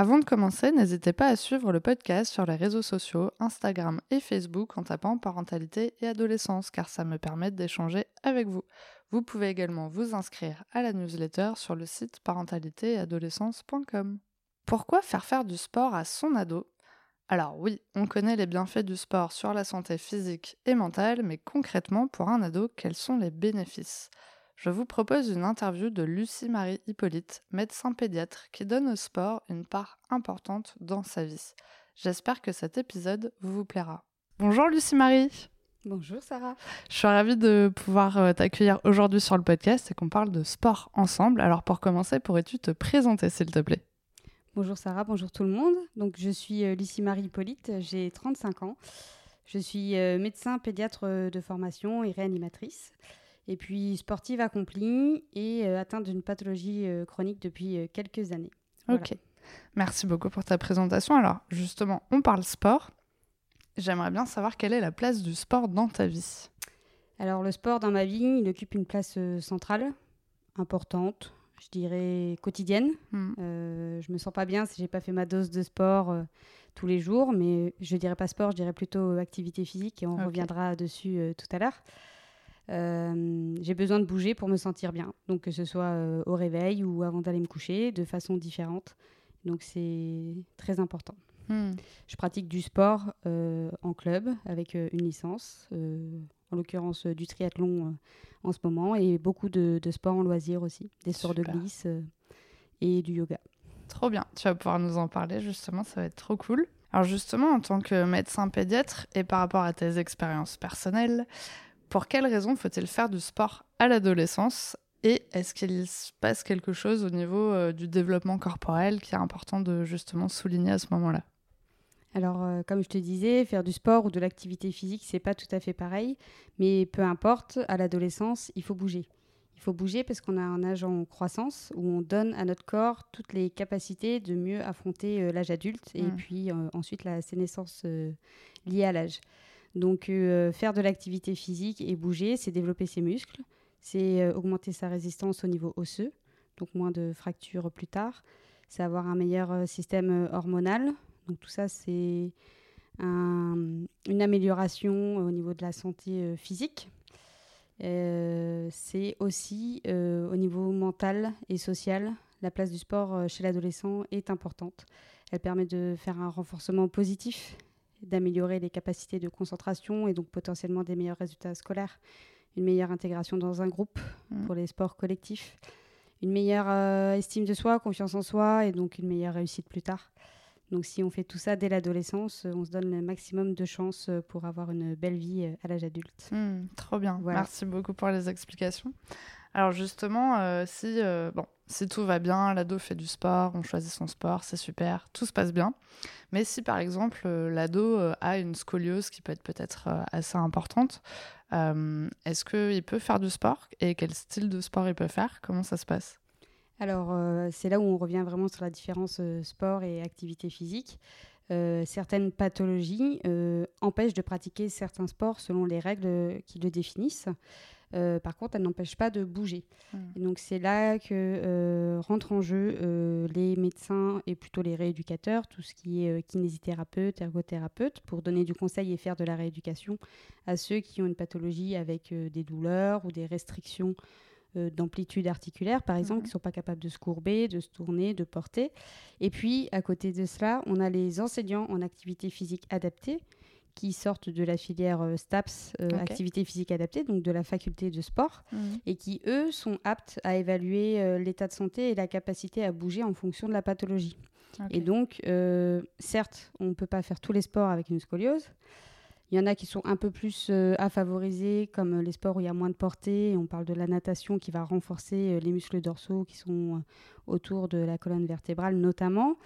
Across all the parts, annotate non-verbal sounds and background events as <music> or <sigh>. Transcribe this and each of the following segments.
Avant de commencer, n'hésitez pas à suivre le podcast sur les réseaux sociaux, Instagram et Facebook en tapant parentalité et adolescence car ça me permet d'échanger avec vous. Vous pouvez également vous inscrire à la newsletter sur le site parentalitéadolescence.com. Pourquoi faire faire du sport à son ado? Alors oui, on connaît les bienfaits du sport sur la santé physique et mentale, mais concrètement pour un ado, quels sont les bénéfices? Je vous propose une interview de Lucie-Marie Hippolyte, médecin pédiatre, qui donne au sport une part importante dans sa vie. J'espère que cet épisode vous plaira. Bonjour Lucie-Marie Bonjour Sarah. Je suis ravie de pouvoir euh, t'accueillir aujourd'hui sur le podcast et qu'on parle de sport ensemble. Alors pour commencer, pourrais-tu te présenter s'il te plaît? Bonjour Sarah, bonjour tout le monde. Donc je suis euh, Lucie-Marie Hippolyte, j'ai 35 ans. Je suis euh, médecin pédiatre de formation et réanimatrice et puis sportive accomplie et euh, atteinte d'une pathologie euh, chronique depuis euh, quelques années. Ok. Merci beaucoup pour ta présentation. Alors, justement, on parle sport. J'aimerais bien savoir quelle est la place du sport dans ta vie. Alors, le sport dans ma vie, il occupe une place centrale, importante, je dirais quotidienne. Hmm. je me sens pas bien si j'ai pas fait ma dose de sport tous les jours, mais je dirais pas sport, je dirais plutôt activité physique et on reviendra dessus tout à l'heure. Euh, j'ai besoin de bouger pour me sentir bien. Donc que ce soit euh, au réveil ou avant d'aller me coucher, de façon différente. Donc c'est très important. Hmm. Je pratique du sport euh, en club avec une licence, en l'occurrence du triathlon en ce moment, et beaucoup de, de sports en loisir aussi, des sports de glisse et du yoga. Trop bien, tu vas pouvoir nous en parler justement, ça va être trop cool. Alors justement, en tant que médecin pédiatre et par rapport à tes expériences personnelles, pour quelles raisons faut-il faire du sport à l'adolescence et est-ce qu'il se passe quelque chose au niveau euh, du développement corporel qui est important de justement souligner à ce moment-là? Alors, euh, comme je te disais, faire du sport ou de l'activité physique, c'est pas tout à fait pareil, mais peu importe, à l'adolescence, il faut bouger. Il faut bouger parce qu'on a un âge en croissance où on donne à notre corps toutes les capacités de mieux affronter euh, l'âge adulte et mmh. puis ensuite la sénescence liée à l'âge. Donc euh, faire de l'activité physique et bouger, c'est développer ses muscles, c'est euh, augmenter sa résistance au niveau osseux, donc moins de fractures plus tard, c'est avoir un meilleur euh, système hormonal. Donc tout ça, c'est une amélioration au niveau de la santé physique. c'est aussi au niveau mental et social. La place du sport chez l'adolescent est importante. Elle permet de faire un renforcement positif d'améliorer les capacités de concentration et donc potentiellement des meilleurs résultats scolaires, une meilleure intégration dans un groupe mmh. pour les sports collectifs, une meilleure euh, estime de soi, confiance en soi et donc une meilleure réussite plus tard. Donc si on fait tout ça dès l'adolescence, on se donne le maximum de chances pour avoir une belle vie euh, à l'âge adulte. Mmh, trop bien. Merci beaucoup pour les explications. Alors justement, euh, si, euh, bon, si tout va bien, l'ado fait du sport, on choisit son sport, c'est super, tout se passe bien. Mais si par exemple euh, l'ado a une scoliose qui peut être peut-être assez importante, est-ce qu'il peut faire du sport et quel style de sport il peut faire? Comment ça se passe? Alors, c'est là où on revient vraiment sur la différence sport et activité physique. certaines pathologies empêchent de pratiquer certains sports selon les règles qui le définissent. Euh, par contre, elle n'empêche pas de bouger. Hmm. donc c'est là que euh, rentrent en jeu euh, les médecins et plutôt les rééducateurs, tout ce qui est kinésithérapeute, ergothérapeute, pour donner du conseil et faire de la rééducation à ceux qui ont une pathologie avec des douleurs ou des restrictions d'amplitude articulaire, par exemple, qui ne sont pas capables de se courber, de se tourner, de porter. Et puis, à côté de cela, on a les enseignants en activité physique adaptée, qui sortent de la filière euh, STAPS, euh, activité physique adaptée, donc de la faculté de sport, mhm. et qui, eux, sont aptes à évaluer euh, l'état de santé et la capacité à bouger en fonction de la pathologie. Et donc, certes, on ne peut pas faire tous les sports avec une scoliose. Il y en a qui sont un peu plus à favoriser, comme les sports où il y a moins de portée. On parle de la natation qui va renforcer les muscles dorsaux qui sont autour de la colonne vertébrale notamment.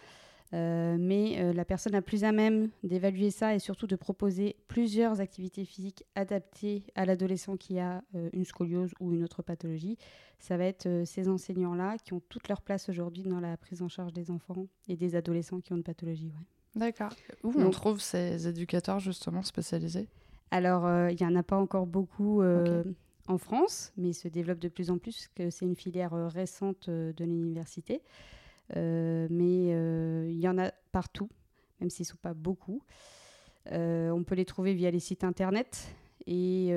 Euh, mais euh, la personne la plus à même d'évaluer ça et surtout de proposer plusieurs activités physiques adaptées à l'adolescent qui a euh, une scoliose ou une autre pathologie, ça va être ces enseignants-là qui ont toute leur place aujourd'hui dans la prise en charge des enfants et des adolescents qui ont une pathologie. D'accord. Où on trouve ces éducateurs justement spécialisés? Alors, il n'y en a pas encore beaucoup en France, mais il se développe de plus en plus, que c'est une filière récente de l'université. Euh, mais euh, il y en a partout, même s'ils ne sont pas beaucoup. Euh, on peut les trouver via les sites internet. Et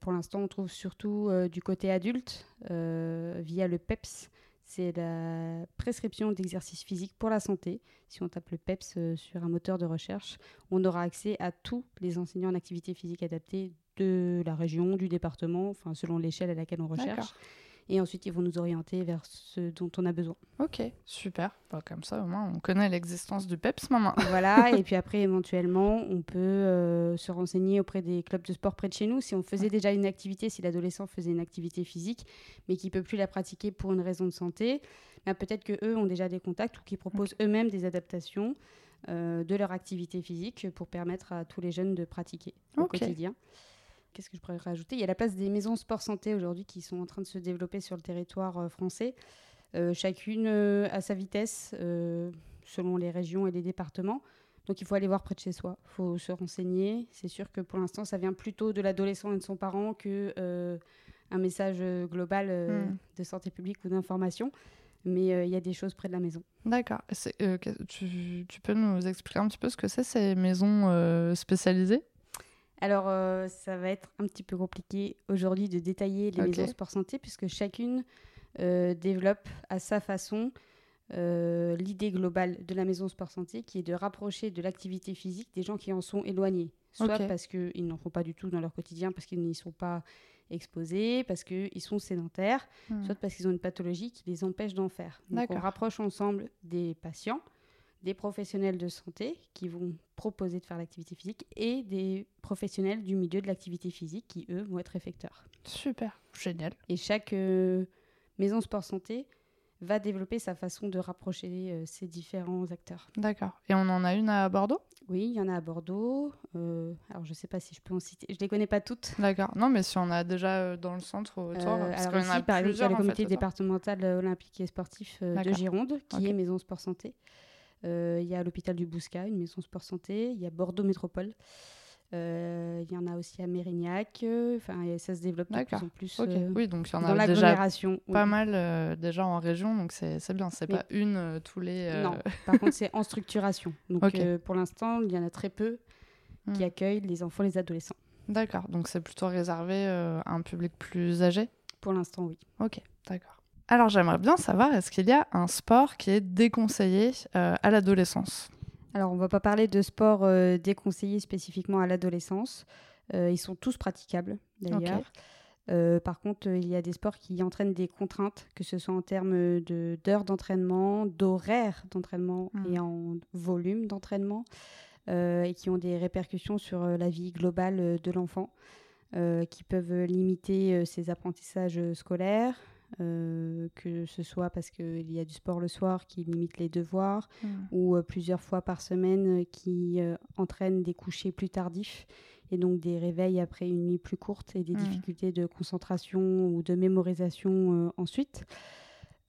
pour l'instant, on trouve surtout du côté adulte via le PEPS, c'est la prescription d'exercice physique pour la santé. Si on tape le PEPS sur un moteur de recherche, on aura accès à tous les enseignants en activité physique adaptée de la région, du département, enfin selon l'échelle à laquelle on recherche. Et ensuite, ils vont nous orienter vers ce dont on a besoin. Ok, super. Bah, comme ça, au moins, on connaît l'existence du PEPS maman. <laughs> Voilà, et puis après, éventuellement, on peut euh, se renseigner auprès des clubs de sport près de chez nous. Si on faisait déjà une activité, si l'adolescent faisait une activité physique, mais qui ne peut plus la pratiquer pour une raison de santé, bah, peut-être qu'eux ont déjà des contacts ou qui proposent eux-mêmes des adaptations. Euh, de leur activité physique pour permettre à tous les jeunes de pratiquer au quotidien qu'est-ce que je pourrais rajouter? Il y a la place des maisons sport santé aujourd'hui qui sont en train de se développer sur le territoire euh, français, euh, chacune euh, à sa vitesse selon les régions et les départements. Donc il faut aller voir près de chez soi, il faut se renseigner. C'est sûr que pour l'instant, ça vient plutôt de l'adolescent et de son parent que un message global hmm. de santé publique ou d'information. Mais il y a des choses près de la maison. D'accord. Tu, tu, peux nous expliquer un petit peu ce que c'est ces maisons spécialisées? Alors, euh, ça va être un petit peu compliqué aujourd'hui de détailler les maisons sport santé, puisque chacune euh, développe à sa façon euh, l'idée globale de la maison sport santé, qui est de rapprocher de l'activité physique des gens qui en sont éloignés. Soit parce qu'ils n'en font pas du tout dans leur quotidien, parce qu'ils n'y sont pas exposés, parce qu'ils sont sédentaires, hmm. soit parce qu'ils ont une pathologie qui les empêche d'en faire. Donc, on rapproche ensemble des patients des professionnels de santé qui vont proposer de faire l'activité physique et des professionnels du milieu de l'activité physique qui, eux, vont être effecteurs. Super, génial. Et chaque euh, maison sport santé va développer sa façon de rapprocher euh, ces différents acteurs. D'accord. Et on en a une à Bordeaux? Oui, il y en a à Bordeaux. Euh, alors, je ne sais pas si je peux en citer. Je ne les connais pas toutes. D'accord. Non, mais si on a déjà dans le centre autour. alors, ici, par exemple, il y a le comité départemental olympique et sportif de Gironde, qui est maison sport santé. Euh, il y a l'hôpital du Bousca, une maison sport santé. Il y a Bordeaux Métropole. Euh, il y en a aussi à Mérignac. Enfin, ça se développe de plus en plus euh, oui, donc il y en a l'agglomération. Pas mal déjà en région, donc c'est bien. C'est pas une tous les. Non, <laughs> par contre, c'est en structuration. Donc pour l'instant, il y en a très peu qui hmm. accueillent les enfants, les adolescents. D'accord, donc c'est plutôt réservé à un public plus âgé? Pour l'instant, oui. Ok, d'accord. Alors j'aimerais bien savoir, est-ce qu'il y a un sport qui est déconseillé euh, à l'adolescence? Alors on ne va pas parler de sport euh, déconseillé spécifiquement à l'adolescence. Euh, ils sont tous praticables d'ailleurs. par contre, il y a des sports qui entraînent des contraintes, que ce soit en termes d'heures d'entraînement, d'horaires d'entraînement hmm. et en volume d'entraînement, et qui ont des répercussions sur la vie globale de l'enfant, qui peuvent limiter ses apprentissages scolaires, euh, que ce soit parce qu'il y a du sport le soir qui limite les devoirs, hmm. ou euh, plusieurs fois par semaine euh, qui entraîne des couchers plus tardifs et donc des réveils après une nuit plus courte et des hmm. difficultés de concentration ou de mémorisation ensuite.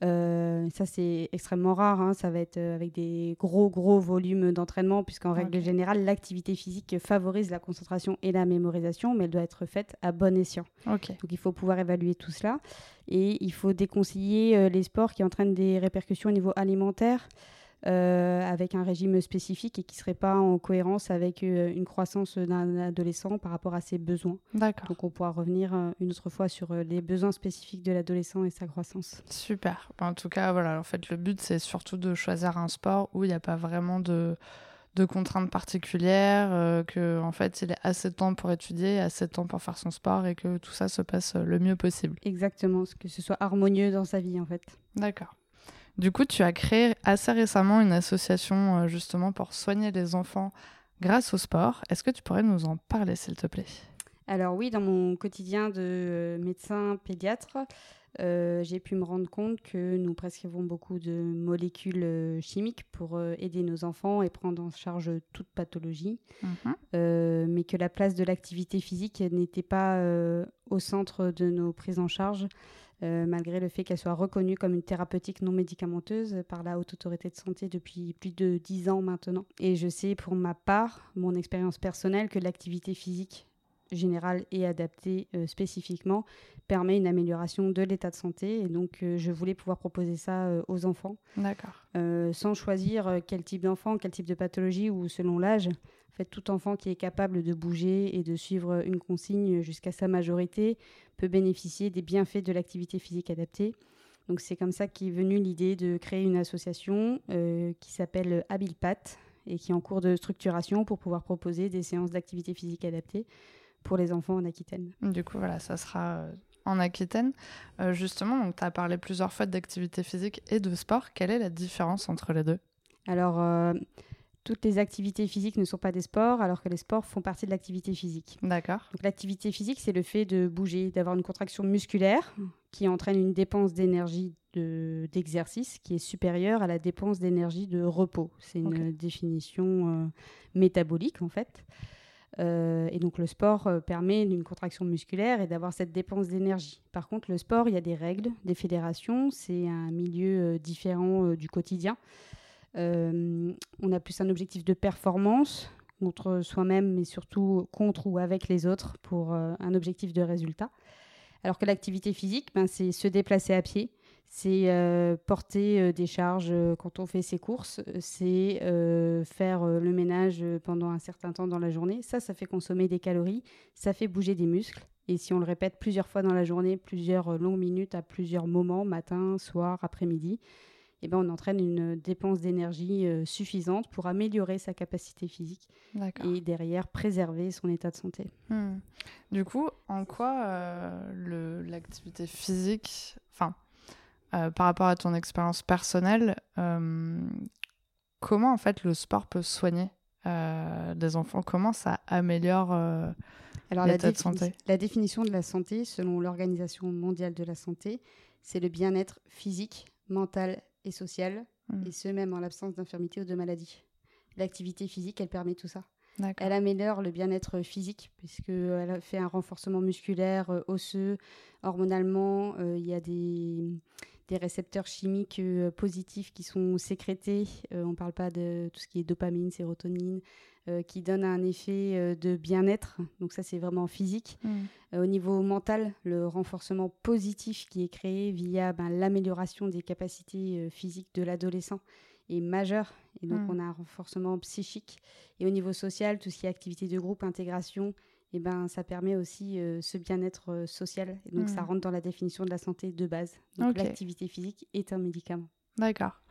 Euh, ça, c'est extrêmement rare. Hein. Ça va être euh, avec des gros, gros volumes d'entraînement, puisqu'en règle générale, l'activité physique favorise la concentration et la mémorisation, mais elle doit être faite à bon escient. Donc, il faut pouvoir évaluer tout cela. Et il faut déconseiller euh, les sports qui entraînent des répercussions au niveau alimentaire. Euh, avec un régime spécifique et qui ne serait pas en cohérence avec euh, une croissance d'un adolescent par rapport à ses besoins. D'accord. Donc on pourra revenir euh, une autre fois sur les besoins spécifiques de l'adolescent et sa croissance. Super. En tout cas, voilà, en fait, le but, c'est surtout de choisir un sport où il n'y a pas vraiment de de contraintes particulières, que en fait il ait assez de temps pour étudier, assez de temps pour faire son sport et que tout ça se passe le mieux possible. Exactement, que ce soit harmonieux dans sa vie en fait. D'accord. Du coup, tu as créé assez récemment une association euh, justement pour soigner les enfants grâce au sport. Est-ce que tu pourrais nous en parler, s'il te plaît? Alors oui, dans mon quotidien de médecin pédiatre, euh, j'ai pu me rendre compte que nous prescrivons beaucoup de molécules euh, chimiques pour euh, aider nos enfants et prendre en charge toute pathologie, Mhm. mais que la place de l'activité physique n'était pas au centre de nos prises en charge, malgré le fait qu'elle soit reconnue comme une thérapeutique non médicamenteuse par la Haute Autorité de Santé depuis plus de 10 ans maintenant. Et je sais pour ma part, mon expérience personnelle, que l'activité physique générale et adaptée euh, spécifiquement permet une amélioration de l'état de santé. Et donc, euh, je voulais pouvoir proposer ça euh, aux enfants, D'accord. euh, sans choisir quel type d'enfant, quel type de pathologie ou selon l'âge. En fait, tout enfant qui est capable de bouger et de suivre une consigne jusqu'à sa majorité peut bénéficier des bienfaits de l'activité physique adaptée. Donc, c'est comme ça qu'est venue l'idée de créer une association qui s'appelle Habilpat et qui est en cours de structuration pour pouvoir proposer des séances d'activité physique adaptée pour les enfants en Aquitaine. Du coup, voilà, ça sera euh, en Aquitaine. Euh, justement, tu as parlé plusieurs fois d'activité physique et de sport. Quelle est la différence entre les deux? Alors, euh, toutes les activités physiques ne sont pas des sports, alors que les sports font partie de l'activité physique. D'accord. Donc, l'activité physique, c'est le fait de bouger, d'avoir une contraction musculaire qui entraîne une dépense d'énergie de- d'exercice qui est supérieure à la dépense d'énergie de repos. C'est une définition euh, métabolique, en fait. Euh, et donc le sport euh, permet une contraction musculaire et d'avoir cette dépense d'énergie. Par contre, le sport, il y a des règles, des fédérations, c'est un milieu euh, différent du quotidien. On a plus un objectif de performance contre soi-même, mais surtout contre ou avec les autres pour un objectif de résultat. Alors que l'activité physique, ben, c'est se déplacer à pied, c'est euh, porter euh, des charges euh, quand on fait ses courses, c'est faire le ménage pendant un certain temps dans la journée. Ça, ça fait consommer des calories, ça fait bouger des muscles. Et si on le répète plusieurs fois dans la journée, plusieurs longues minutes à plusieurs moments, matin, soir, après-midi, eh ben, on entraîne une dépense d'énergie euh, suffisante pour améliorer sa capacité physique et derrière préserver son état de santé. Hmm. Du coup, en quoi euh, l'activité physique, enfin, euh, par rapport à ton expérience personnelle, euh, comment en fait le sport peut soigner euh, des enfants? Comment ça améliore Alors, la, de santé? la définition de la santé, selon l'Organisation mondiale de la santé, c'est le bien-être physique, mental et social, Hmm. et ce même en l'absence d'infirmité ou de maladie. L'activité physique, elle permet tout ça. Elle améliore le bien-être physique, puisqu'elle fait un renforcement musculaire, osseux, hormonalement. euh, Il y a des, des récepteurs chimiques euh, positifs qui sont sécrétés. Euh, on ne parle pas de tout ce qui est dopamine, sérotonine, euh, qui donnent un effet de bien-être. Donc ça, c'est vraiment physique. Euh, au niveau mental, le renforcement positif qui est créé via ben, l'amélioration des capacités physiques de l'adolescent est majeur. Et donc, Mm. on a un renforcement psychique. Et au niveau social, tout ce qui est activité de groupe, intégration, et ben, ça permet aussi euh, ce bien-être euh, social. Et donc, ça Mm. rentre dans la définition de la santé de base. Donc, l'activité physique est un médicament. D'accord.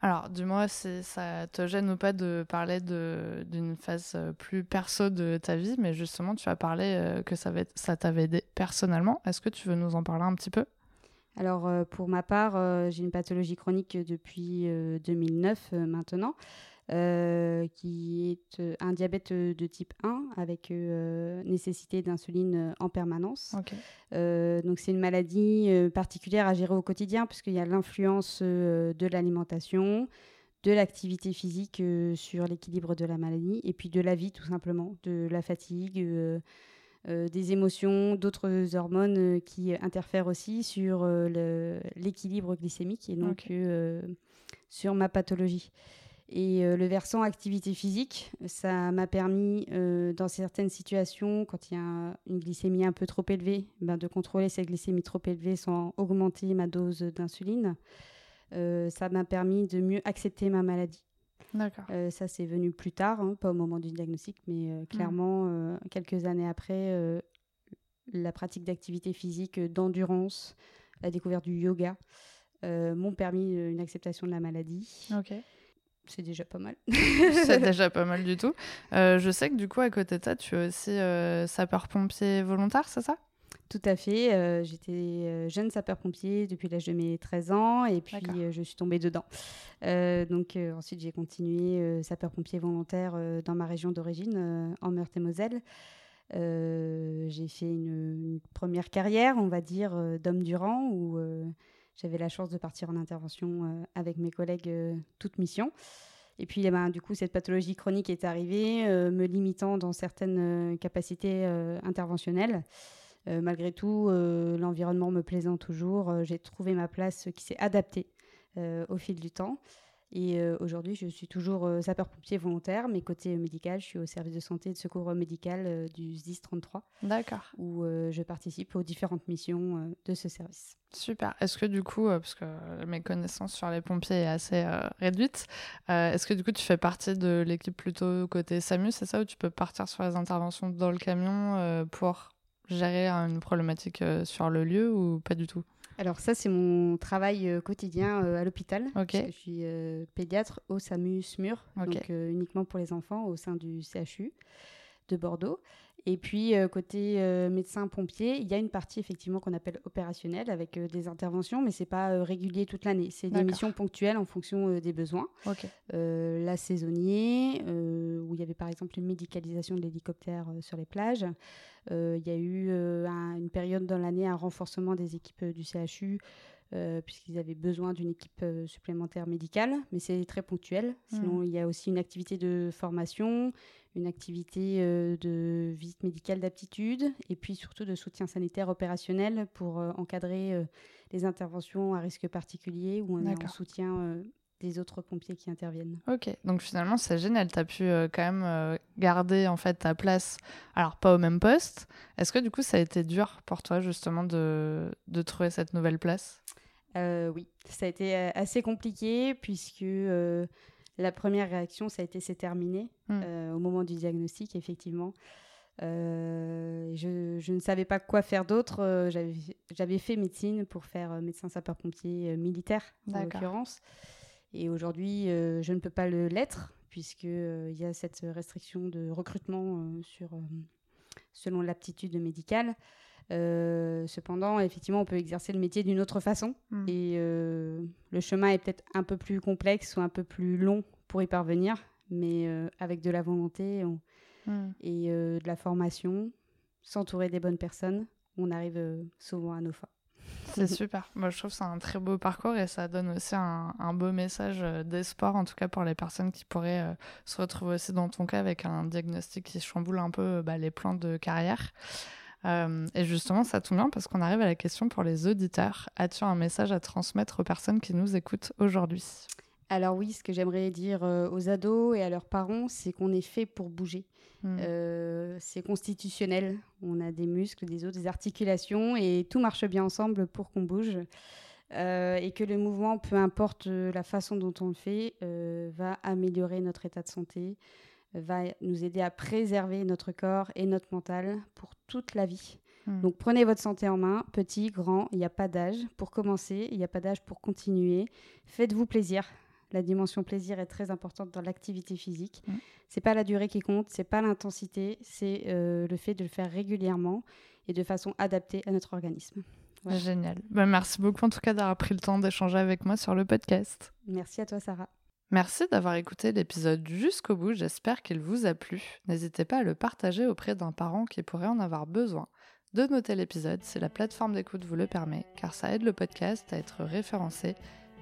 Alors, dis-moi si ça te gêne ou pas de parler d'une phase euh, plus perso de ta vie, mais justement, tu as parlé que ça, t'avait aidé personnellement. Est-ce que tu veux nous en parler un petit peu? Alors, pour ma part, j'ai une pathologie chronique depuis euh, 2009 euh, maintenant, euh, qui est euh, un diabète euh, de type 1 avec euh, nécessité d'insuline en permanence. Euh, donc, c'est une maladie particulière à gérer au quotidien, puisqu'il y a l'influence de l'alimentation, de l'activité physique sur l'équilibre de la maladie, et puis de la vie, tout simplement, de la fatigue. euh, des émotions, d'autres hormones euh, qui interfèrent aussi sur euh, l'équilibre glycémique et donc Ok. euh, sur ma pathologie. Et euh, le versant activité physique, ça m'a permis, euh, dans certaines situations, quand il y a un- une glycémie un peu trop élevée, ben, de contrôler cette glycémie trop élevée sans augmenter ma dose d'insuline. Euh, ça m'a permis de mieux accepter ma maladie. D'accord. Ça, c'est venu plus tard, hein, pas au moment du diagnostic, mais euh, clairement, quelques années après, la pratique d'activité physique, d'endurance, la découverte du yoga m'ont permis une acceptation de la maladie. Ok. C'est déjà pas mal. C'est <laughs> déjà pas mal du tout. Euh, je sais que du coup, à côté de ça, tu es aussi euh, sapeur-pompier volontaire, c'est ça? Tout à fait. euh, J'étais jeune sapeur-pompier depuis l'âge de mes 13 ans et puis je suis tombée dedans. Donc ensuite, j'ai continué sapeur-pompier volontaire dans ma région d'origine, en Meurthe-et-Moselle. J'ai fait une, première carrière, on va dire, d'homme durant, où j'avais la chance de partir en intervention avec mes collègues toute mission. Et puis, eh ben, du coup, cette pathologie chronique est arrivée, me limitant dans certaines capacités interventionnelles. malgré tout, l'environnement me plaisant toujours, j'ai trouvé ma place qui s'est adaptée au fil du temps. Et euh, aujourd'hui, je suis toujours euh, sapeur-pompier volontaire, mais côté médical, je suis au service de santé et de secours médical euh, du SDIS 33. D'accord. Où je participe aux différentes missions de ce service. Super. Est-ce que du coup, parce que mes connaissances sur les pompiers est assez réduite, est-ce que du coup tu fais partie de l'équipe plutôt côté SAMU, c'est ça, où tu peux partir sur les interventions dans le camion pour gérer une problématique sur le lieu ou pas du tout? Alors ça, c'est mon travail euh, quotidien euh, à l'hôpital. je suis euh, pédiatre au SAMU SMUR, donc uniquement pour les enfants au sein du CHU de Bordeaux. Et puis, côté médecin pompier, il y a une partie effectivement qu'on appelle opérationnelle avec des interventions, mais ce n'est pas régulier toute l'année. C'est des missions ponctuelles en fonction des besoins. la saisonnier, où il y avait par exemple une médicalisation de l'hélicoptère sur les plages. Euh, il y a eu euh, une période dans l'année un renforcement des équipes euh, du CHU. Puisqu'ils avaient besoin d'une équipe supplémentaire médicale, mais c'est très ponctuel. Hmm. Sinon, il y a aussi une activité de formation, une activité de visite médicale d'aptitude, et puis surtout de soutien sanitaire opérationnel pour encadrer les interventions à risque particulier ou on en soutien des autres pompiers qui interviennent. Ok, donc finalement c'est génial, tu as pu euh, quand même euh, garder en fait ta place, alors pas au même poste. Est-ce que du coup ça a été dur pour toi justement de, de trouver cette nouvelle place? Euh, Oui, ça a été assez compliqué puisque la première réaction ça a été c'est terminé hmm. au moment du diagnostic effectivement. Je, je, ne savais pas quoi faire d'autre. J'avais fait médecine pour faire médecin sapeur-pompier militaire en l'occurrence. Et aujourd'hui, euh, je ne peux pas l'être, puisqu'il euh, il y a cette restriction de recrutement euh, sur, selon l'aptitude médicale. cependant, effectivement, on peut exercer le métier d'une autre façon. Hmm. Et le chemin est peut-être un peu plus complexe ou un peu plus long pour y parvenir, mais avec de la volonté hmm. et de la formation, s'entourer des bonnes personnes, on arrive souvent à nos fins. C'est super. Moi, je trouve que c'est un très beau parcours et ça donne aussi un, beau message euh, d'espoir, en tout cas pour les personnes qui pourraient euh, se retrouver aussi dans ton cas avec un diagnostic qui chamboule un peu euh, bah, les plans de carrière. et justement, ça tombe bien parce qu'on arrive à la question pour les auditeurs. As-tu un message à transmettre aux personnes qui nous écoutent aujourd'hui? Alors oui, ce que j'aimerais dire aux ados et à leurs parents, c'est qu'on est fait pour bouger. Hmm. Euh, c'est constitutionnel. On a des muscles, des os, des articulations et tout marche bien ensemble pour qu'on bouge. Euh, et que le mouvement, peu importe la façon dont on le fait, euh, va améliorer notre état de santé, va nous aider à préserver notre corps et notre mental pour toute la vie. Hmm. Donc prenez votre santé en main, petit, grand, il n'y a pas d'âge pour commencer, il n'y a pas d'âge pour continuer. Faites-vous plaisir. La dimension plaisir est très importante dans l'activité physique. Ce mm. C'est pas la durée qui compte, c'est pas l'intensité, c'est euh, le fait de le faire régulièrement et de façon adaptée à notre organisme. Génial. Ben, merci beaucoup en tout cas d'avoir pris le temps d'échanger avec moi sur le podcast. Merci à toi Sarah. Merci d'avoir écouté l'épisode jusqu'au bout, j'espère qu'il vous a plu. N'hésitez pas à le partager auprès d'un parent qui pourrait en avoir besoin. De noter l'épisode si la plateforme d'écoute vous le permet, car ça aide le podcast à être référencé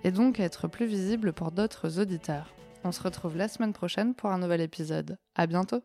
et donc être plus visible pour d'autres auditeurs. On se retrouve la semaine prochaine pour un nouvel épisode. À bientôt!